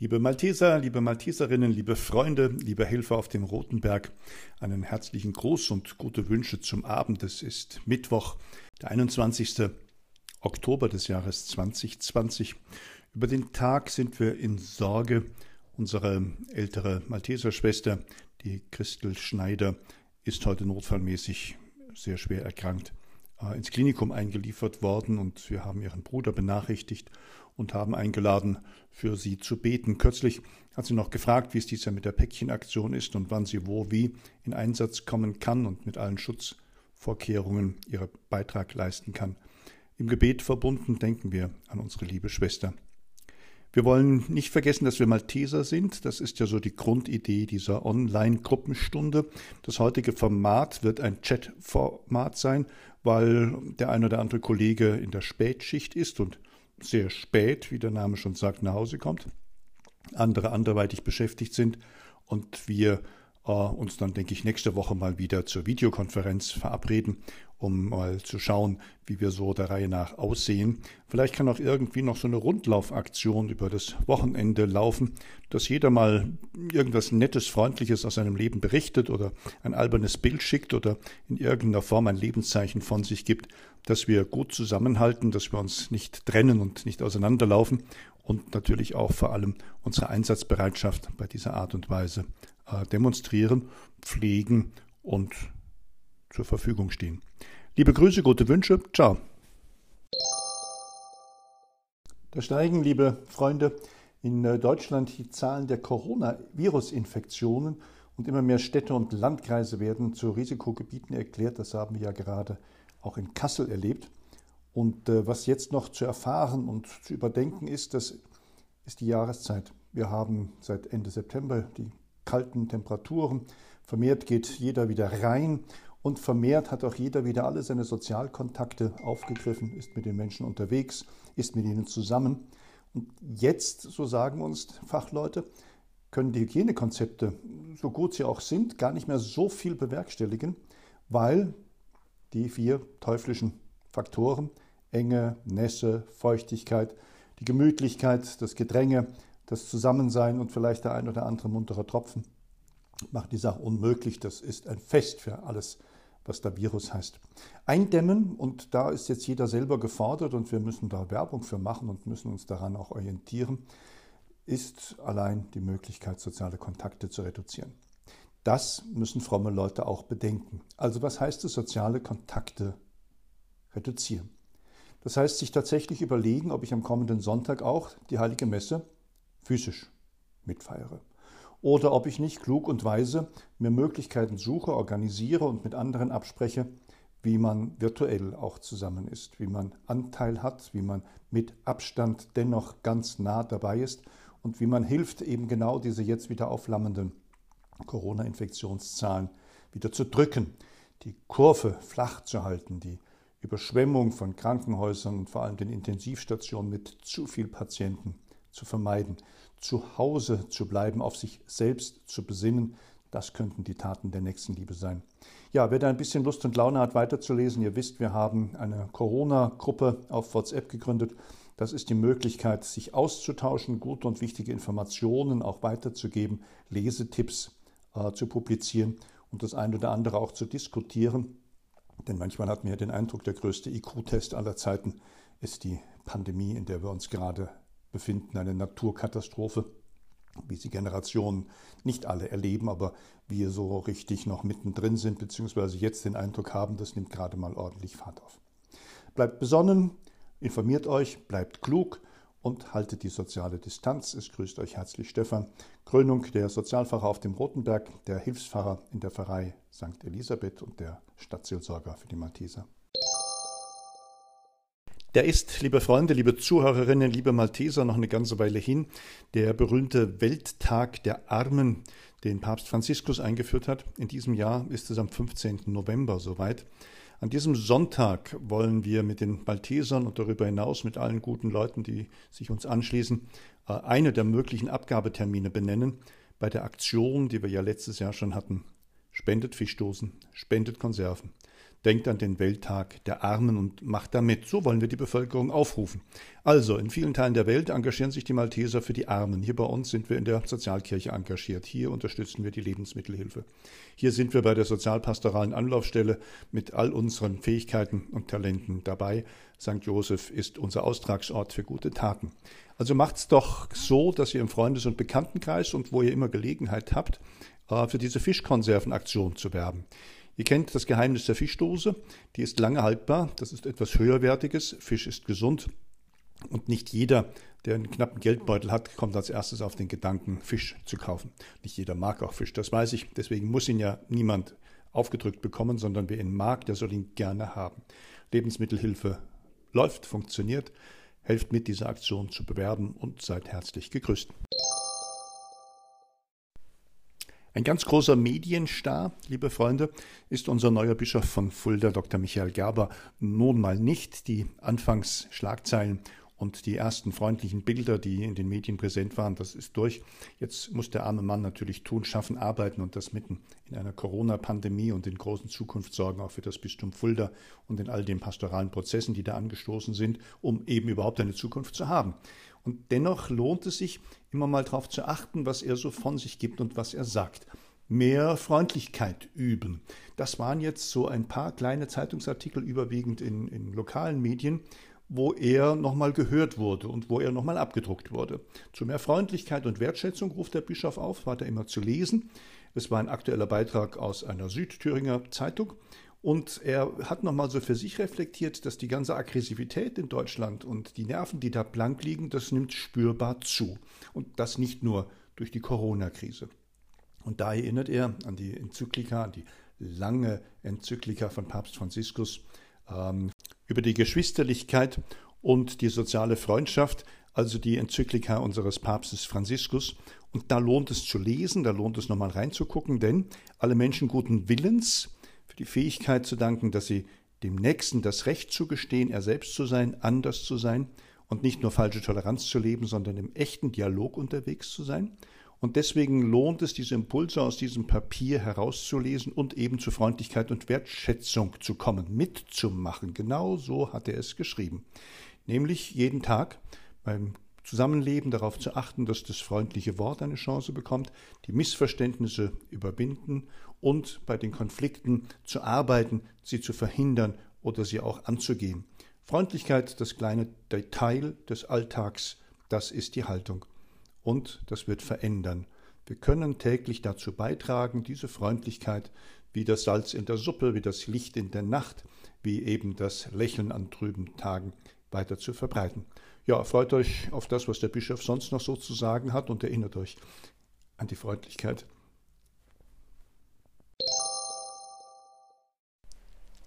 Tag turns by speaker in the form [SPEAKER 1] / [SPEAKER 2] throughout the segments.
[SPEAKER 1] Liebe Malteser, liebe Malteserinnen, liebe Freunde, liebe Helfer auf dem Rotenberg, einen herzlichen Gruß und gute Wünsche zum Abend. Es ist Mittwoch, der 21. Oktober des Jahres 2020. Über den Tag sind wir in Sorge. Unsere ältere Malteserschwester, die Christel Schneider, ist heute notfallmäßig sehr schwer erkrankt ins Klinikum eingeliefert worden und wir haben ihren Bruder benachrichtigt und haben eingeladen, für sie zu beten. Kürzlich hat sie noch gefragt, wie es dies Jahr mit der Päckchenaktion ist und wann sie wo wie in Einsatz kommen kann und mit allen Schutzvorkehrungen ihren Beitrag leisten kann. Im Gebet verbunden denken wir an unsere liebe Schwester. Wir wollen nicht vergessen, dass wir Malteser sind. Das ist ja so die Grundidee dieser Online-Gruppenstunde. Das heutige Format wird ein Chat-Format sein, weil der ein oder andere Kollege in der Spätschicht ist und sehr spät, wie der Name schon sagt, nach Hause kommt. Andere anderweitig beschäftigt sind und wir uns dann, denke ich, nächste Woche mal wieder zur Videokonferenz verabreden, um mal zu schauen, wie wir so der Reihe nach aussehen. Vielleicht kann auch irgendwie noch so eine Rundlaufaktion über das Wochenende laufen, dass jeder mal irgendwas Nettes, Freundliches aus seinem Leben berichtet oder ein albernes Bild schickt oder in irgendeiner Form ein Lebenszeichen von sich gibt, dass wir gut zusammenhalten, dass wir uns nicht trennen und nicht auseinanderlaufen und natürlich auch vor allem unsere Einsatzbereitschaft bei dieser Art und Weise äh, demonstrieren, pflegen und zur Verfügung stehen. Liebe Grüße, gute Wünsche, ciao. Da steigen, liebe Freunde, in äh, Deutschland die Zahlen der Coronavirus-Infektionen und immer mehr Städte und Landkreise werden zu Risikogebieten erklärt. Das haben wir ja gerade auch in Kassel erlebt. Und äh, was jetzt noch zu erfahren und zu überdenken ist, das ist die Jahreszeit. Wir haben seit Ende September die kalten Temperaturen. Vermehrt geht jeder wieder rein und vermehrt hat auch jeder wieder alle seine Sozialkontakte aufgegriffen, ist mit den Menschen unterwegs, ist mit ihnen zusammen. Und jetzt, so sagen uns Fachleute, können die Hygienekonzepte, so gut sie auch sind, gar nicht mehr so viel bewerkstelligen, weil die vier teuflischen Faktoren, Enge, Nässe, Feuchtigkeit, die Gemütlichkeit, das Gedränge, das Zusammensein und vielleicht der ein oder andere muntere Tropfen macht die Sache unmöglich. Das ist ein Fest für alles, was der Virus heißt. Eindämmen, und da ist jetzt jeder selber gefordert und wir müssen da Werbung für machen und müssen uns daran auch orientieren, ist allein die Möglichkeit, soziale Kontakte zu reduzieren. Das müssen fromme Leute auch bedenken. Also was heißt es, soziale Kontakte reduzieren? Das heißt, sich tatsächlich überlegen, ob ich am kommenden Sonntag auch die heilige Messe physisch mitfeiere. Oder ob ich nicht klug und weise mir Möglichkeiten suche, organisiere und mit anderen abspreche, wie man virtuell auch zusammen ist, wie man Anteil hat, wie man mit Abstand dennoch ganz nah dabei ist und wie man hilft, eben genau diese jetzt wieder aufflammenden Corona-Infektionszahlen wieder zu drücken, die Kurve flach zu halten, die Überschwemmung von Krankenhäusern und vor allem den Intensivstationen mit zu viel Patienten zu vermeiden, zu Hause zu bleiben, auf sich selbst zu besinnen, das könnten die Taten der Nächstenliebe sein. Ja, wer da ein bisschen Lust und Laune hat, weiterzulesen, ihr wisst, wir haben eine Corona-Gruppe auf WhatsApp gegründet. Das ist die Möglichkeit, sich auszutauschen, gute und wichtige Informationen auch weiterzugeben, Lesetipps äh, zu publizieren und das eine oder andere auch zu diskutieren. Denn manchmal hat man ja den Eindruck, der größte IQ-Test aller Zeiten ist die Pandemie, in der wir uns gerade befinden, eine Naturkatastrophe, wie sie Generationen nicht alle erleben, aber wir so richtig noch mittendrin sind, beziehungsweise jetzt den Eindruck haben, das nimmt gerade mal ordentlich Fahrt auf. Bleibt besonnen, informiert euch, bleibt klug und haltet die soziale Distanz. Es grüßt euch herzlich Stefan. Krönung der Sozialpfarrer auf dem Rotenberg, der Hilfspfarrer in der Pfarrei St. Elisabeth und der Stadtseelsorger für die Malteser. Der ist, liebe Freunde, liebe Zuhörerinnen, liebe Malteser, noch eine ganze Weile hin. Der berühmte Welttag der Armen, den Papst Franziskus eingeführt hat. In diesem Jahr ist es am 15. November soweit. An diesem Sonntag wollen wir mit den Maltesern und darüber hinaus mit allen guten Leuten, die sich uns anschließen, äh, eine der möglichen Abgabetermine benennen bei der Aktion, die wir ja letztes Jahr schon hatten. Spendet Fischdosen, spendet Konserven. Denkt an den Welttag der Armen und macht damit. So wollen wir die Bevölkerung aufrufen. Also, in vielen Teilen der Welt engagieren sich die Malteser für die Armen. Hier bei uns sind wir in der Sozialkirche engagiert. Hier unterstützen wir die Lebensmittelhilfe. Hier sind wir bei der sozialpastoralen Anlaufstelle mit all unseren Fähigkeiten und Talenten dabei. St. Joseph ist unser Austragsort für gute Taten. Also macht's doch so, dass ihr im Freundes- und Bekanntenkreis und wo ihr immer Gelegenheit habt, äh, für diese Fischkonservenaktion zu werben. Ihr kennt das Geheimnis der Fischdose. Die ist lange haltbar. Das ist etwas höherwertiges. Fisch ist gesund. Und nicht jeder, der einen knappen Geldbeutel hat, kommt als erstes auf den Gedanken, Fisch zu kaufen. Nicht jeder mag auch Fisch, das weiß ich. Deswegen muss ihn ja niemand aufgedrückt bekommen, sondern wer ihn mag, der soll ihn gerne haben. Lebensmittelhilfe läuft, funktioniert. Helft mit, diese Aktion zu bewerben und seid herzlich gegrüßt. Ein ganz großer Medienstar, liebe Freunde, ist unser neuer Bischof von Fulda, Dr. Michael Gerber, nun mal nicht. Die Anfangsschlagzeilen und die ersten freundlichen Bilder, die in den Medien präsent waren, das ist durch. Jetzt muss der arme Mann natürlich tun, schaffen, arbeiten und das mitten in einer Corona-Pandemie und in großen Zukunftssorgen auch für das Bistum Fulda und in all den pastoralen Prozessen, die da angestoßen sind, um eben überhaupt eine Zukunft zu haben. Und dennoch lohnt es sich, immer mal darauf zu achten, was er so von sich gibt und was er sagt. Mehr Freundlichkeit üben. Das waren jetzt so ein paar kleine Zeitungsartikel, überwiegend in, in lokalen Medien, wo er nochmal gehört wurde und wo er nochmal abgedruckt wurde. Zu mehr Freundlichkeit und Wertschätzung ruft der Bischof auf, war er immer zu lesen. Es war ein aktueller Beitrag aus einer Südthüringer Zeitung und er hat nochmal so für sich reflektiert, dass die ganze Aggressivität in Deutschland und die Nerven, die da blank liegen, das nimmt spürbar zu. Und das nicht nur durch die Corona-Krise. Und da erinnert er an die Enzyklika, an die lange Enzyklika von Papst Franziskus ähm, über die Geschwisterlichkeit und die soziale Freundschaft, also die Enzyklika unseres Papstes Franziskus. Und da lohnt es zu lesen, da lohnt es nochmal reinzugucken, denn alle Menschen guten Willens für die Fähigkeit zu danken, dass sie dem Nächsten das Recht zugestehen, er selbst zu sein, anders zu sein und nicht nur falsche Toleranz zu leben, sondern im echten Dialog unterwegs zu sein. Und deswegen lohnt es, diese Impulse aus diesem Papier herauszulesen und eben zu Freundlichkeit und Wertschätzung zu kommen, mitzumachen. Genau so hat er es geschrieben. Nämlich jeden Tag beim Zusammenleben darauf zu achten, dass das freundliche Wort eine Chance bekommt, die Missverständnisse überwinden und bei den Konflikten zu arbeiten, sie zu verhindern oder sie auch anzugehen. Freundlichkeit, das kleine Detail des Alltags, das ist die Haltung. Und das wird verändern. Wir können täglich dazu beitragen, diese Freundlichkeit wie das Salz in der Suppe, wie das Licht in der Nacht, wie eben das Lächeln an trüben Tagen weiter zu verbreiten. Ja, freut euch auf das, was der Bischof sonst noch so zu sagen hat und erinnert euch an die Freundlichkeit.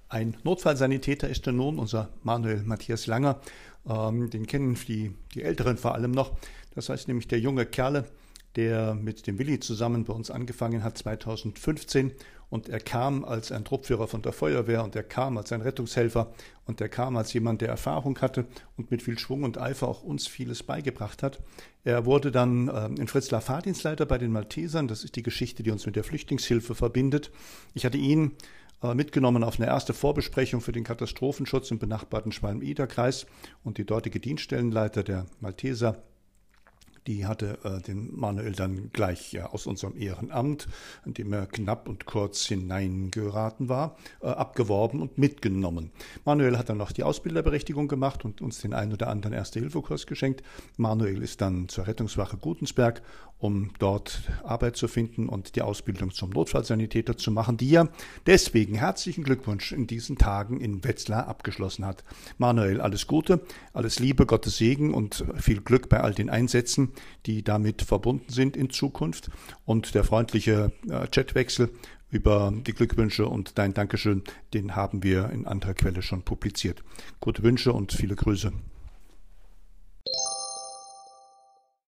[SPEAKER 1] Ein Notfallsanitäter ist er nun, unser Manuel Matthias Langer. Ähm, den kennen die, die Älteren vor allem noch. Das heißt nämlich der junge Kerle, der mit dem Willi zusammen bei uns angefangen hat 2015 und er kam als ein Truppführer von der Feuerwehr und er kam als ein Rettungshelfer und er kam als jemand, der Erfahrung hatte und mit viel Schwung und Eifer auch uns vieles beigebracht hat. Er wurde dann äh, in Fritzlar Fahrdienstleiter bei den Maltesern. Das ist die Geschichte, die uns mit der Flüchtlingshilfe verbindet. Ich hatte ihn äh, mitgenommen auf eine erste Vorbesprechung für den Katastrophenschutz im benachbarten Schwalm-Eder-Kreis und die dortige Dienststellenleiter der Malteser die hatte äh, den Manuel dann gleich ja, aus unserem Ehrenamt, in dem er knapp und kurz hineingeraten war, äh, abgeworben und mitgenommen. Manuel hat dann noch die Ausbilderberechtigung gemacht und uns den einen oder anderen Erste-Hilfe-Kurs geschenkt. Manuel ist dann zur Rettungswache Gutensberg, um dort Arbeit zu finden und die Ausbildung zum Notfallsanitäter zu machen, die er deswegen herzlichen Glückwunsch in diesen Tagen in Wetzlar abgeschlossen hat. Manuel, alles Gute, alles Liebe, Gottes Segen und viel Glück bei all den Einsätzen die damit verbunden sind in Zukunft. Und der freundliche äh, Chatwechsel über die Glückwünsche und dein Dankeschön, den haben wir in anderer Quelle schon publiziert. Gute Wünsche und viele Grüße.